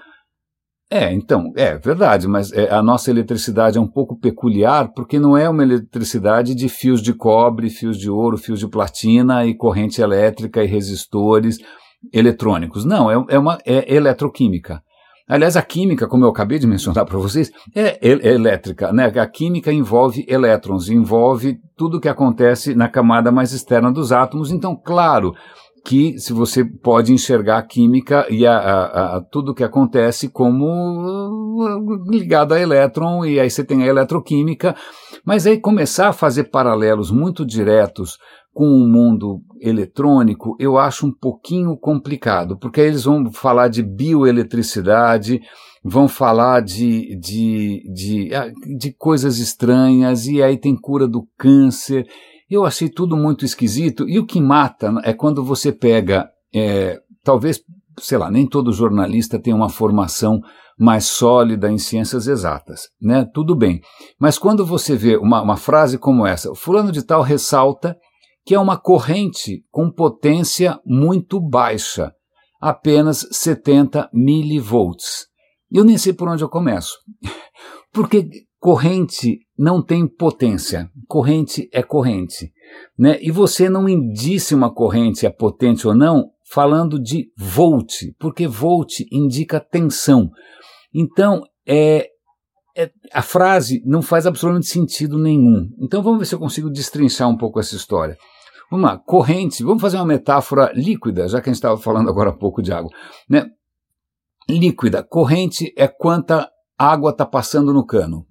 É, então, é verdade, mas é, a nossa eletricidade é um pouco peculiar porque não é uma eletricidade de fios de cobre, fios de ouro, fios de platina e corrente elétrica e resistores eletrônicos. Não, é, é uma é eletroquímica. Aliás, a química, como eu acabei de mencionar para vocês, é, elétrica. Né? A química envolve elétrons, envolve tudo o que acontece na camada mais externa dos átomos. Então, claro que se você pode enxergar a química e a, a, a tudo o que acontece como uh, ligado a elétron, e aí você tem a eletroquímica, mas aí começar a fazer paralelos muito diretos com o mundo eletrônico, eu acho um pouquinho complicado, porque aí eles vão falar de bioeletricidade, vão falar de, de, de, ah, de coisas estranhas, e aí tem cura do câncer. Eu achei tudo muito esquisito, e o que mata é quando você pega, é, talvez, sei lá, nem todo jornalista tem uma formação mais sólida em ciências exatas, né? Tudo bem. Mas quando você vê uma, uma frase como essa, fulano de tal ressalta que é uma corrente com potência muito baixa, apenas 70 milivolts. Eu nem sei por onde eu começo. Porque corrente não tem potência. Corrente é corrente. Né? E você não indica uma corrente é potente ou não falando de volt, porque volt indica tensão. Então, é, é, a frase não faz absolutamente sentido nenhum. Então vamos ver se eu consigo destrinchar um pouco essa história. Vamos lá, corrente, vamos fazer uma metáfora líquida, já que a gente estava falando agora há pouco de água. Né? Líquida, corrente é quanta água está passando no cano.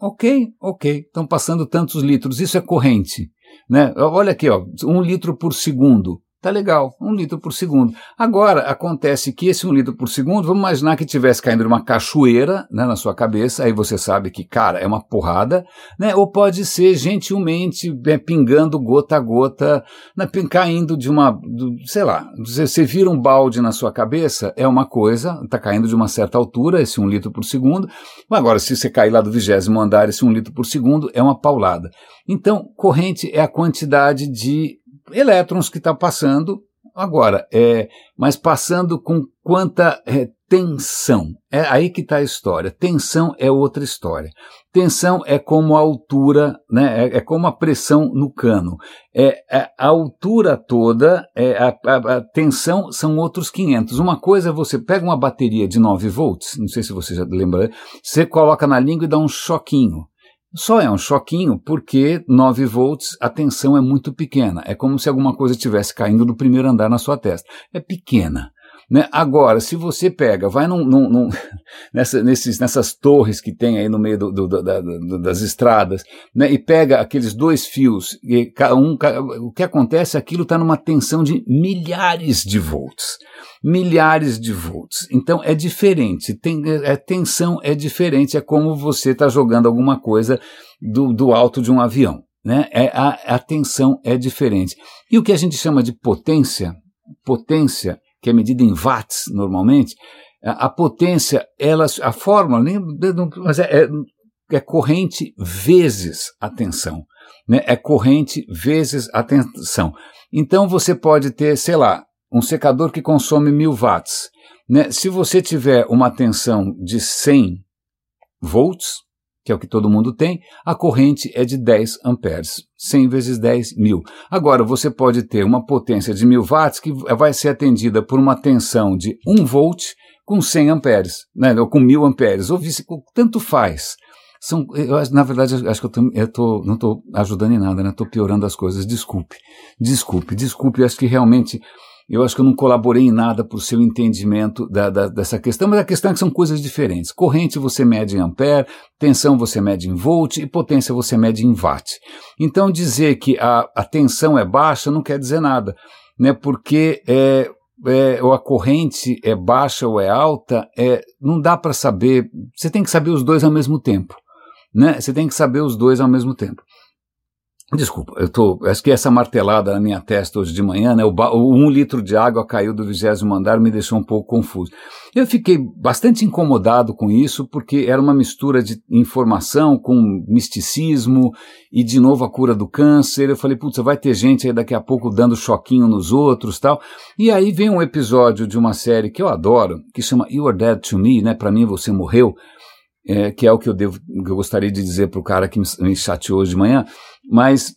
Ok, ok, estão passando tantos litros, isso é corrente. Né? Olha aqui, ó, um litro por segundo. Tá legal, um litro por segundo. Agora, acontece que esse um litro por segundo, vamos imaginar que tivesse caindo uma cachoeira né, na sua cabeça, aí você sabe que, cara, é uma porrada, né? Ou pode ser gentilmente é, pingando gota a gota, né, caindo de uma, do, sei lá, você, você vira um balde na sua cabeça, é uma coisa, tá caindo de uma certa altura, esse um litro por segundo. Agora, se você cair lá do vigésimo andar, esse um litro por segundo é uma paulada. Então, corrente é a quantidade de elétrons que está passando agora, é, mas passando com quanta é, tensão. É aí que está a história. Tensão é outra história. Tensão é como a altura, né? É, é como a pressão no cano. É, é a altura toda, é, a, a, a, tensão são outros 500. Uma coisa é você pega uma bateria de 9 volts, não sei se você já lembra, você coloca na língua e dá um choquinho. Só é um choquinho porque 9 volts a tensão é muito pequena. É como se alguma coisa estivesse caindo do primeiro andar na sua testa. É pequena. Né? Agora, se você pega, vai num, num, num nessa, nesses, nessas torres que tem aí no meio do, do, da, das estradas, né? e pega aqueles dois fios, e um, o que acontece? Aquilo está numa tensão de milhares de volts. Milhares de volts. Então é diferente. Tem, é, tensão é diferente. É como você está jogando alguma coisa do, do alto de um avião. Né? É, a, a tensão é diferente. E o que a gente chama de potência, potência que é medida em watts normalmente, a potência, ela, a fórmula, nem, mas é, é, é corrente vezes a tensão. Né? É corrente vezes a tensão. Então você pode ter, sei lá, um secador que consome mil watts. Né? Se você tiver uma tensão de 100 volts, que é o que todo mundo tem, a corrente é de 10 amperes. 100 vezes 10, mil. Agora, você pode ter uma potência de mil watts que vai ser atendida por uma tensão de 1 volt com 100 amperes, né, ou com mil amperes, ou vice, tanto faz. São, eu, na verdade, acho que eu, tô, eu tô, não estou ajudando em nada, né? Estou piorando as coisas. Desculpe, desculpe, desculpe. Acho que realmente eu acho que eu não colaborei em nada para o seu entendimento da, da, dessa questão, mas a questão é que são coisas diferentes. Corrente você mede em ampere, tensão você mede em volt e potência você mede em watt. Então dizer que a, a tensão é baixa não quer dizer nada, né? porque é, é, ou a corrente é baixa ou é alta, é, não dá para saber. Você tem que saber os dois ao mesmo tempo. Né? Você tem que saber os dois ao mesmo tempo. Desculpa, eu tô. Acho que essa martelada na minha testa hoje de manhã, né? O, o um litro de água caiu do vigésimo andar, me deixou um pouco confuso. Eu fiquei bastante incomodado com isso, porque era uma mistura de informação com misticismo e de novo a cura do câncer. Eu falei, putz, vai ter gente aí daqui a pouco dando choquinho nos outros tal. E aí vem um episódio de uma série que eu adoro, que chama You Are Dead to Me, né? Para mim você morreu é, que é o que eu, devo, que eu gostaria de dizer para o cara que me, me chateou hoje de manhã, mas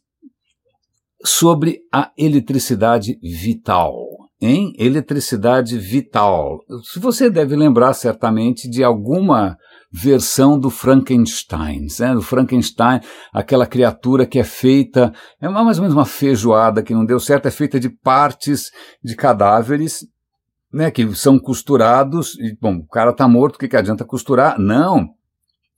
sobre a eletricidade vital. em eletricidade vital. Você deve lembrar certamente de alguma versão do Frankenstein, né? do Frankenstein, aquela criatura que é feita, é mais ou menos uma feijoada que não deu certo, é feita de partes de cadáveres, né, que são costurados, e, bom, o cara está morto, o que, que adianta costurar? Não,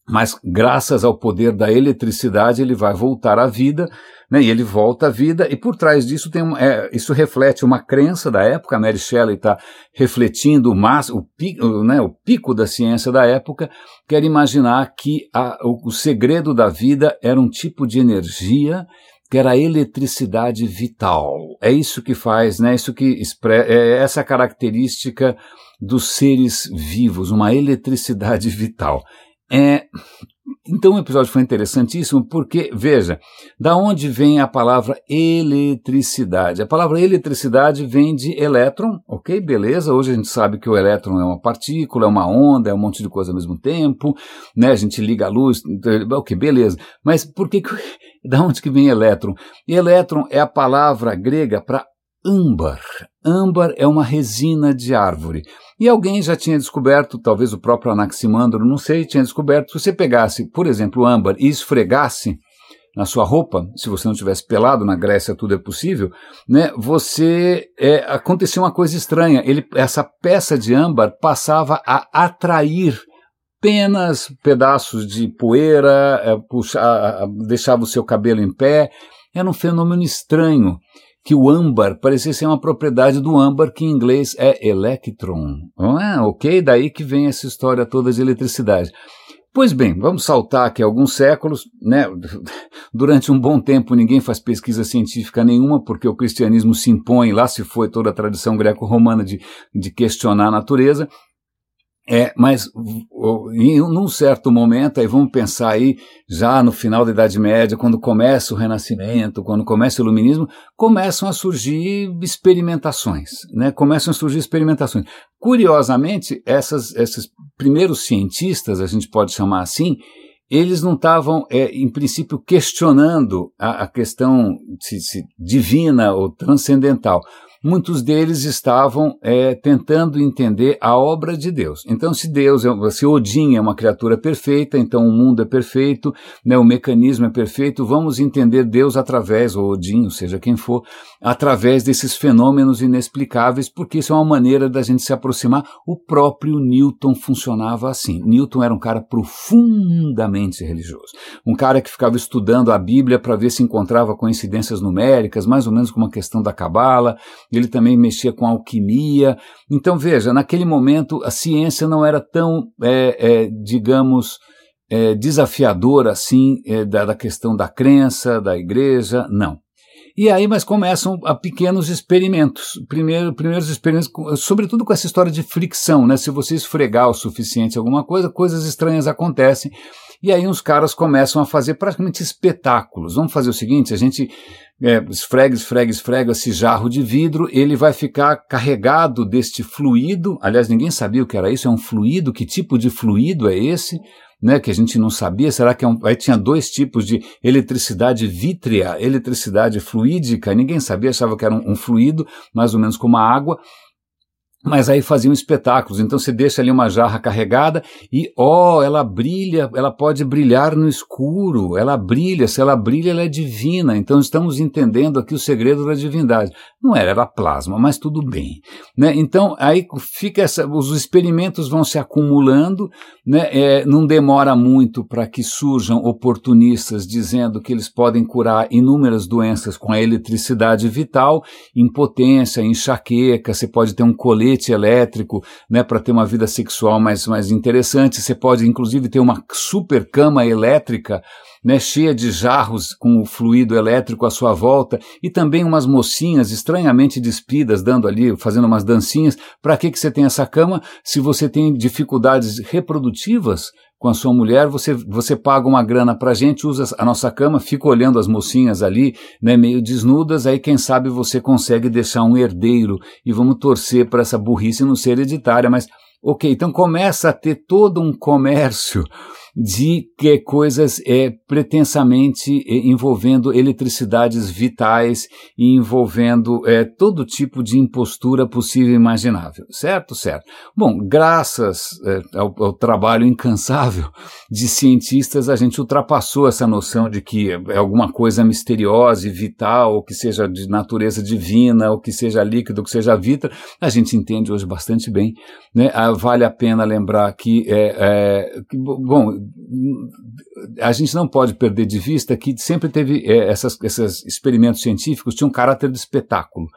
mas graças ao poder da eletricidade ele vai voltar à vida, né, e ele volta à vida, e por trás disso tem é, isso reflete uma crença da época, a Mary Shelley está refletindo o, mas, o, pico, né, o pico da ciência da época, quer imaginar que a, o, o segredo da vida era um tipo de energia que era a eletricidade vital. É isso que faz, né? Isso que expressa, é essa característica dos seres vivos, uma eletricidade vital. É, então o episódio foi interessantíssimo porque, veja, da onde vem a palavra eletricidade? A palavra eletricidade vem de elétron, ok? Beleza, hoje a gente sabe que o elétron é uma partícula, é uma onda, é um monte de coisa ao mesmo tempo, né? A gente liga a luz, ok, beleza. Mas por que, da onde que vem elétron? Elétron é a palavra grega para âmbar. Âmbar é uma resina de árvore. E alguém já tinha descoberto, talvez o próprio Anaximandro, não sei, tinha descoberto, se você pegasse, por exemplo, âmbar e esfregasse na sua roupa, se você não tivesse pelado, na Grécia tudo é possível, né, você, é, acontecia uma coisa estranha, ele, essa peça de âmbar passava a atrair penas, pedaços de poeira, é, deixava o seu cabelo em pé, era um fenômeno estranho que o âmbar parecia ser uma propriedade do âmbar, que em inglês é electron. É? Ok? Daí que vem essa história toda de eletricidade. Pois bem, vamos saltar aqui alguns séculos, né? Durante um bom tempo ninguém faz pesquisa científica nenhuma, porque o cristianismo se impõe, lá se foi toda a tradição greco-romana de, de questionar a natureza. É, mas em um certo momento, aí vamos pensar aí, já no final da Idade Média, quando começa o Renascimento, quando começa o Iluminismo, começam a surgir experimentações, né? Começam a surgir experimentações. Curiosamente, essas, esses primeiros cientistas, a gente pode chamar assim, eles não estavam, é, em princípio, questionando a, a questão se, se divina ou transcendental muitos deles estavam é, tentando entender a obra de Deus. Então, se Deus, é, se Odin é uma criatura perfeita, então o mundo é perfeito, né, o mecanismo é perfeito, vamos entender Deus através, ou Odin, ou seja quem for, através desses fenômenos inexplicáveis, porque isso é uma maneira da gente se aproximar. O próprio Newton funcionava assim. Newton era um cara profundamente religioso. Um cara que ficava estudando a Bíblia para ver se encontrava coincidências numéricas, mais ou menos como uma questão da Cabala, ele também mexia com alquimia. Então, veja, naquele momento a ciência não era tão, é, é, digamos, é, desafiadora assim é, da, da questão da crença, da igreja, não. E aí, mas começam a pequenos experimentos. Primeiro, primeiros experimentos, sobretudo com essa história de fricção, né? Se você esfregar o suficiente alguma coisa, coisas estranhas acontecem. E aí uns caras começam a fazer praticamente espetáculos. Vamos fazer o seguinte, a gente é, esfrega, esfrega, esfrega esse jarro de vidro, ele vai ficar carregado deste fluido. Aliás, ninguém sabia o que era isso, é um fluido, que tipo de fluido é esse? Né, que a gente não sabia, será que é um, aí tinha dois tipos de eletricidade vítrea, eletricidade fluídica, ninguém sabia, achava que era um, um fluido, mais ou menos como a água, mas aí faziam espetáculos. Então você deixa ali uma jarra carregada e, ó, oh, ela brilha, ela pode brilhar no escuro, ela brilha, se ela brilha, ela é divina. Então estamos entendendo aqui o segredo da divindade. Não era, era plasma, mas tudo bem. Né? Então aí fica essa, os experimentos vão se acumulando, né? É, não demora muito para que surjam oportunistas dizendo que eles podem curar inúmeras doenças com a eletricidade vital, impotência, enxaqueca, você pode ter um colete colete elétrico, né, para ter uma vida sexual mais, mais interessante. Você pode, inclusive, ter uma super cama elétrica, né, cheia de jarros com o fluido elétrico à sua volta e também umas mocinhas estranhamente despidas dando ali, fazendo umas dancinhas. Para que que você tem essa cama se você tem dificuldades reprodutivas? Com a sua mulher, você, você paga uma grana pra gente, usa a nossa cama, fica olhando as mocinhas ali, né, meio desnudas, aí quem sabe você consegue deixar um herdeiro e vamos torcer para essa burrice não ser hereditária, mas ok, então começa a ter todo um comércio de que coisas é, pretensamente é, envolvendo eletricidades vitais e envolvendo é, todo tipo de impostura possível e imaginável. Certo? Certo. Bom, graças é, ao, ao, trabalho incansável de cientistas, a gente ultrapassou essa noção de que é alguma coisa misteriosa e vital, ou que seja de natureza divina, ou que seja líquido, ou que seja vital. A gente entende hoje bastante bem. Né? Ah, vale a pena lembrar que, é, é, que bom, a gente não pode perder de vista que sempre teve é, essas, esses experimentos científicos tinham um caráter de espetáculo.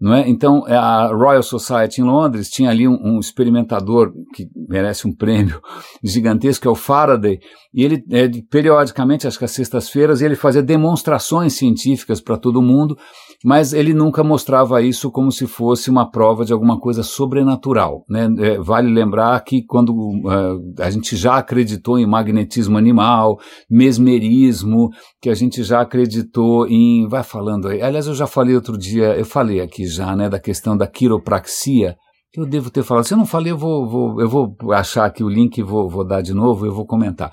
Não é? Então, a Royal Society em Londres tinha ali um, um experimentador que merece um prêmio gigantesco, que é o Faraday, e ele, é, periodicamente, acho que às sextas-feiras, ele fazia demonstrações científicas para todo mundo, mas ele nunca mostrava isso como se fosse uma prova de alguma coisa sobrenatural. Né? É, vale lembrar que quando uh, a gente já acreditou em magnetismo animal, mesmerismo, que a gente já acreditou em. Vai falando aí. Aliás, eu já falei outro dia, eu falei aqui já, né, da questão da quiropraxia. Eu devo ter falado. Se eu não falei, eu vou, vou eu vou achar aqui o link e vou, vou dar de novo, eu vou comentar.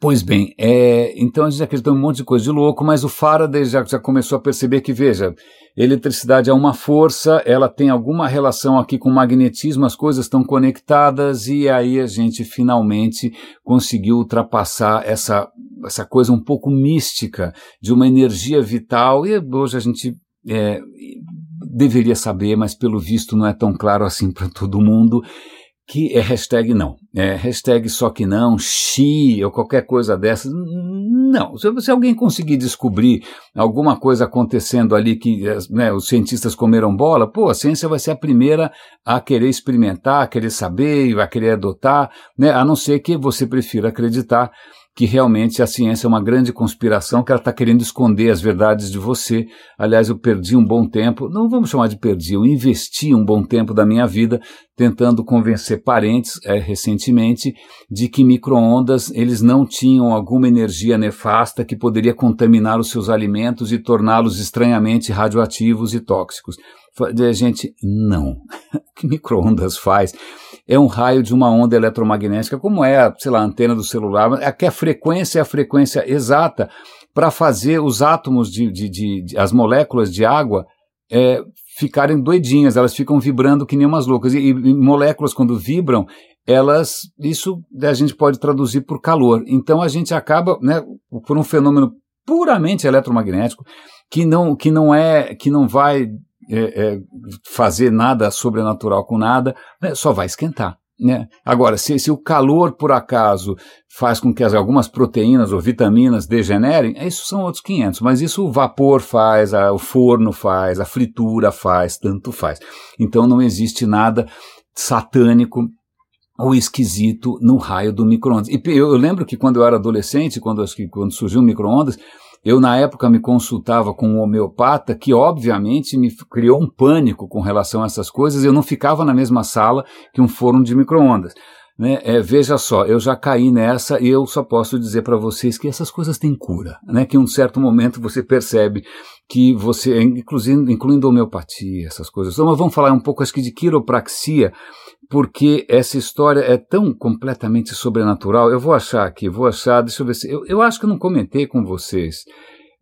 Pois bem, é, então a gente acreditou em um monte de coisa de louco, mas o Faraday já, já começou a perceber que, veja, eletricidade é uma força, ela tem alguma relação aqui com magnetismo, as coisas estão conectadas, e aí a gente finalmente conseguiu ultrapassar essa, essa coisa um pouco mística de uma energia vital, e hoje a gente é, deveria saber, mas pelo visto não é tão claro assim para todo mundo que é hashtag não. É hashtag só que não, xi ou qualquer coisa dessas. Não. Se, se alguém conseguir descobrir alguma coisa acontecendo ali que né, os cientistas comeram bola, pô, a ciência vai ser a primeira a querer experimentar, a querer saber, vai querer adotar, né, a não ser que você prefira acreditar que realmente a ciência é uma grande conspiração, que ela está querendo esconder as verdades de você. Aliás, eu perdi um bom tempo, não vamos chamar de perdi, eu investi um bom tempo da minha vida tentando convencer parentes é, recentemente de que microondas eles não tinham alguma energia nefasta que poderia contaminar os seus alimentos e torná-los estranhamente radioativos e tóxicos. Gente, não. o que microondas faz? É um raio de uma onda eletromagnética, como é, sei lá, a antena do celular, é que a frequência é a frequência exata para fazer os átomos de, de, de, de, as moléculas de água é, ficarem doidinhas, elas ficam vibrando que nem umas loucas. E, e, moléculas, quando vibram, elas, isso a gente pode traduzir por calor. Então a gente acaba, né, por um fenômeno puramente eletromagnético, que não, que não é, que não vai é, é, fazer nada sobrenatural com nada, né, só vai esquentar. Né? Agora, se, se, o calor, por acaso, faz com que as, algumas proteínas ou vitaminas degenerem, isso são outros 500, mas isso o vapor faz, a, o forno faz, a fritura faz, tanto faz. Então não existe nada satânico ou esquisito no raio do micro-ondas. E eu, eu, lembro que quando eu era adolescente, quando, quando surgiu o micro-ondas, eu, na época, me consultava com um homeopata que, obviamente, me criou um pânico com relação a essas coisas. Eu não ficava na mesma sala que um forno de micro-ondas. Né? É, veja só, eu já caí nessa e eu só posso dizer para vocês que essas coisas têm cura, né? Que em um certo momento você percebe que você, inclusive, incluindo homeopatia, essas coisas. Então, vamos falar um pouco, acho que de quiropraxia, porque essa história é tão completamente sobrenatural. Eu vou achar aqui, vou achar, deixa eu ver se. Eu, eu acho que eu não comentei com vocês.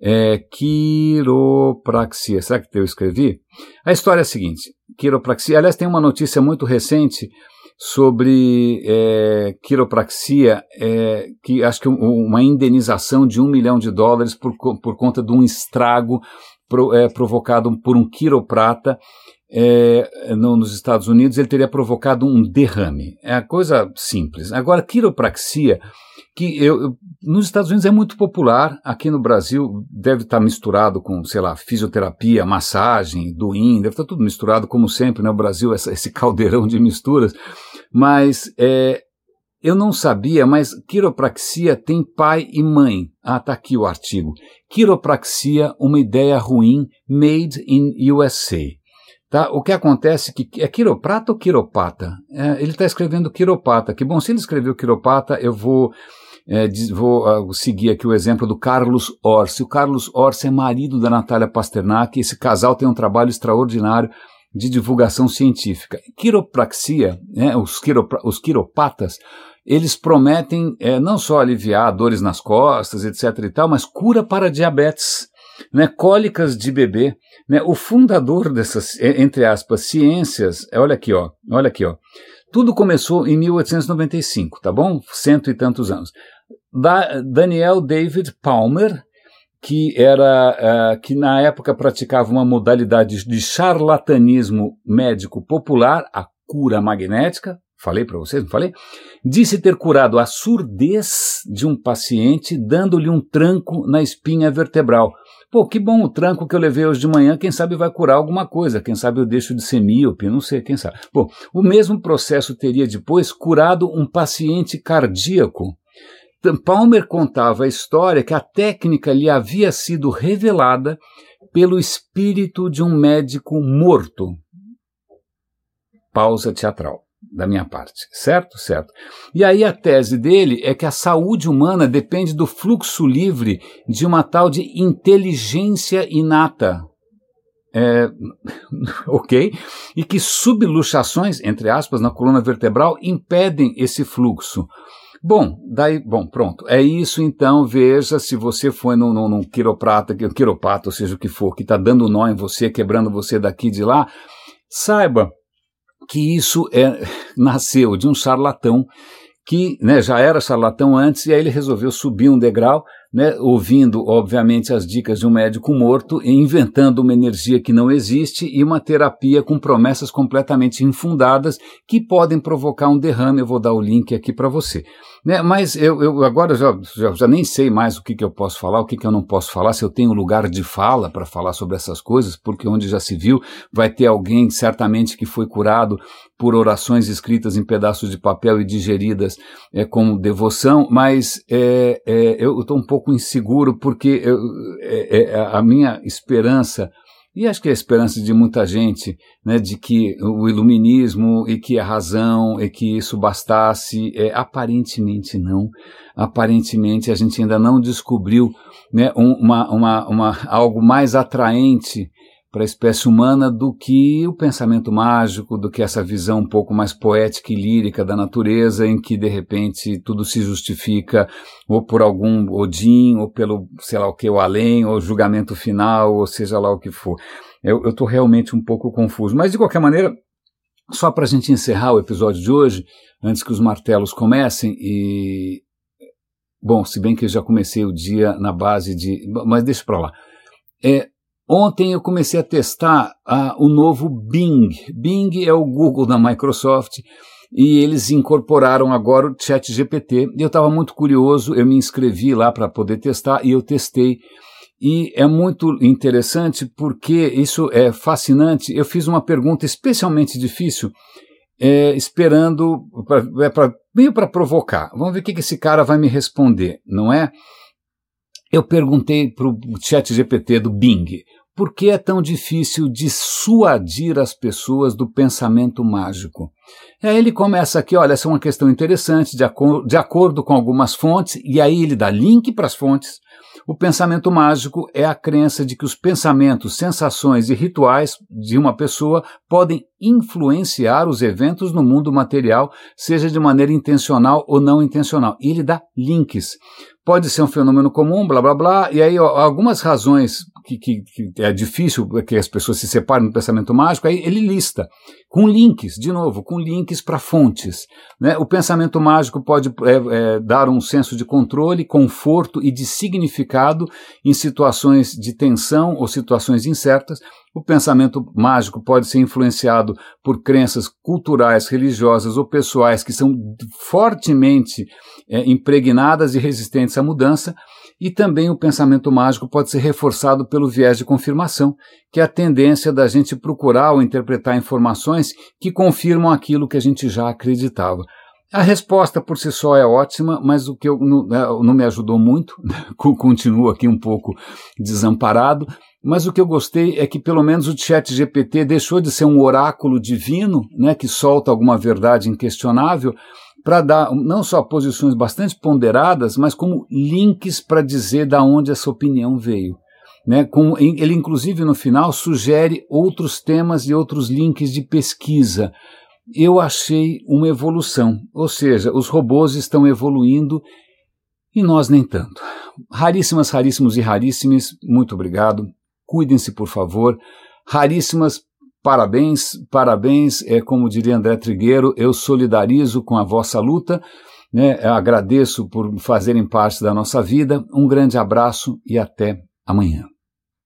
É, quiropraxia, será que eu escrevi? A história é a seguinte: quiropraxia, aliás, tem uma notícia muito recente sobre é, quiropraxia, é, que acho que uma indenização de um milhão de dólares por, por conta de um estrago pro, é, provocado por um quiroprata é, no, nos Estados Unidos, ele teria provocado um derrame. É a coisa simples. Agora, quiropraxia, que eu, nos Estados Unidos é muito popular, aqui no Brasil deve estar misturado com, sei lá, fisioterapia, massagem, doim, deve estar tudo misturado, como sempre, né? O Brasil, essa, esse caldeirão de misturas. Mas é, eu não sabia, mas quiropraxia tem pai e mãe. Ah, tá aqui o artigo. Quiropraxia, uma ideia ruim, made in USA. Tá? O que acontece que é quiroprata ou quiropata? É, ele está escrevendo quiropata. Que bom, se ele escreveu quiropata, eu vou, é, vou uh, seguir aqui o exemplo do Carlos Orsi. O Carlos Orsi é marido da Natália Pasternak. Esse casal tem um trabalho extraordinário de divulgação científica. Quiropraxia, né, os, quiropra, os quiropatas, eles prometem é, não só aliviar dores nas costas, etc. e tal, mas cura para diabetes, né, cólicas de bebê. Né, o fundador dessas, entre aspas, ciências, é, olha aqui, ó, olha aqui, ó. Tudo começou em 1895, tá bom? Cento e tantos anos. Da Daniel David Palmer, que era uh, que na época praticava uma modalidade de charlatanismo médico popular, a cura magnética, falei para vocês, não falei? Disse ter curado a surdez de um paciente dando-lhe um tranco na espinha vertebral. Pô, que bom o tranco que eu levei hoje de manhã, quem sabe vai curar alguma coisa, quem sabe eu deixo de ser míope, não sei, quem sabe. Pô, o mesmo processo teria depois curado um paciente cardíaco. Palmer contava a história que a técnica lhe havia sido revelada pelo espírito de um médico morto. Pausa teatral da minha parte, certo? Certo. E aí a tese dele é que a saúde humana depende do fluxo livre de uma tal de inteligência inata. É, ok? E que subluxações, entre aspas, na coluna vertebral impedem esse fluxo. Bom, daí, bom, pronto. É isso então. Veja se você foi num, num, num quiroprata, quiropata, ou seja o que for, que está dando nó em você, quebrando você daqui de lá. Saiba que isso é, nasceu de um charlatão que né, já era charlatão antes, e aí ele resolveu subir um degrau, né, ouvindo, obviamente, as dicas de um médico morto, e inventando uma energia que não existe e uma terapia com promessas completamente infundadas que podem provocar um derrame. Eu vou dar o link aqui para você. Né, mas eu, eu agora já, já, já, nem sei mais o que, que eu posso falar, o que, que eu não posso falar, se eu tenho lugar de fala para falar sobre essas coisas, porque onde já se viu, vai ter alguém certamente que foi curado por orações escritas em pedaços de papel e digeridas é, com devoção, mas é, é, eu estou um pouco inseguro porque eu, é, é, a minha esperança e acho que é a esperança de muita gente, né, de que o iluminismo e que a razão e que isso bastasse, é, aparentemente não. Aparentemente a gente ainda não descobriu né, uma, uma, uma, algo mais atraente para a espécie humana do que o pensamento mágico, do que essa visão um pouco mais poética e lírica da natureza, em que de repente tudo se justifica ou por algum Odin, ou pelo, sei lá o que, o além, ou julgamento final, ou seja lá o que for. Eu estou realmente um pouco confuso. Mas de qualquer maneira, só para a gente encerrar o episódio de hoje, antes que os martelos comecem, e. Bom, se bem que eu já comecei o dia na base de. Mas deixa para lá. É, Ontem eu comecei a testar uh, o novo Bing. Bing é o Google da Microsoft e eles incorporaram agora o Chat GPT. Eu estava muito curioso, eu me inscrevi lá para poder testar e eu testei. E é muito interessante porque isso é fascinante. Eu fiz uma pergunta especialmente difícil, é, esperando, pra, é pra, meio para provocar. Vamos ver o que esse cara vai me responder, não é? Eu perguntei para o chat GPT do Bing, por que é tão difícil dissuadir as pessoas do pensamento mágico? Aí ele começa aqui, olha, essa é uma questão interessante, de, de acordo com algumas fontes, e aí ele dá link para as fontes. O pensamento mágico é a crença de que os pensamentos, sensações e rituais de uma pessoa podem influenciar os eventos no mundo material, seja de maneira intencional ou não intencional. E ele dá links pode ser um fenômeno comum, blá blá blá, e aí ó, algumas razões que, que, que, é difícil que as pessoas se separem do pensamento mágico, aí ele lista, com links, de novo, com links para fontes. Né? O pensamento mágico pode é, é, dar um senso de controle, conforto e de significado em situações de tensão ou situações incertas, o pensamento mágico pode ser influenciado por crenças culturais, religiosas ou pessoais que são fortemente é, impregnadas e resistentes à mudança, e também o pensamento mágico pode ser reforçado pelo viés de confirmação, que é a tendência da gente procurar ou interpretar informações que confirmam aquilo que a gente já acreditava. A resposta por si só é ótima, mas o que eu, não, né, não me ajudou muito, continuo aqui um pouco desamparado, mas o que eu gostei é que pelo menos o chat GPT deixou de ser um oráculo divino, né, que solta alguma verdade inquestionável, para dar não só posições bastante ponderadas, mas como links para dizer da onde essa opinião veio. Né, com, ele, inclusive, no final, sugere outros temas e outros links de pesquisa. eu achei uma evolução, ou seja, os robôs estão evoluindo e nós nem tanto. Raríssimas, raríssimos e raríssimes, muito obrigado. Cuidem-se, por favor. Raríssimas, parabéns, parabéns. É como diria André Trigueiro, eu solidarizo com a vossa luta. Né? agradeço por fazerem parte da nossa vida. Um grande abraço e até amanhã.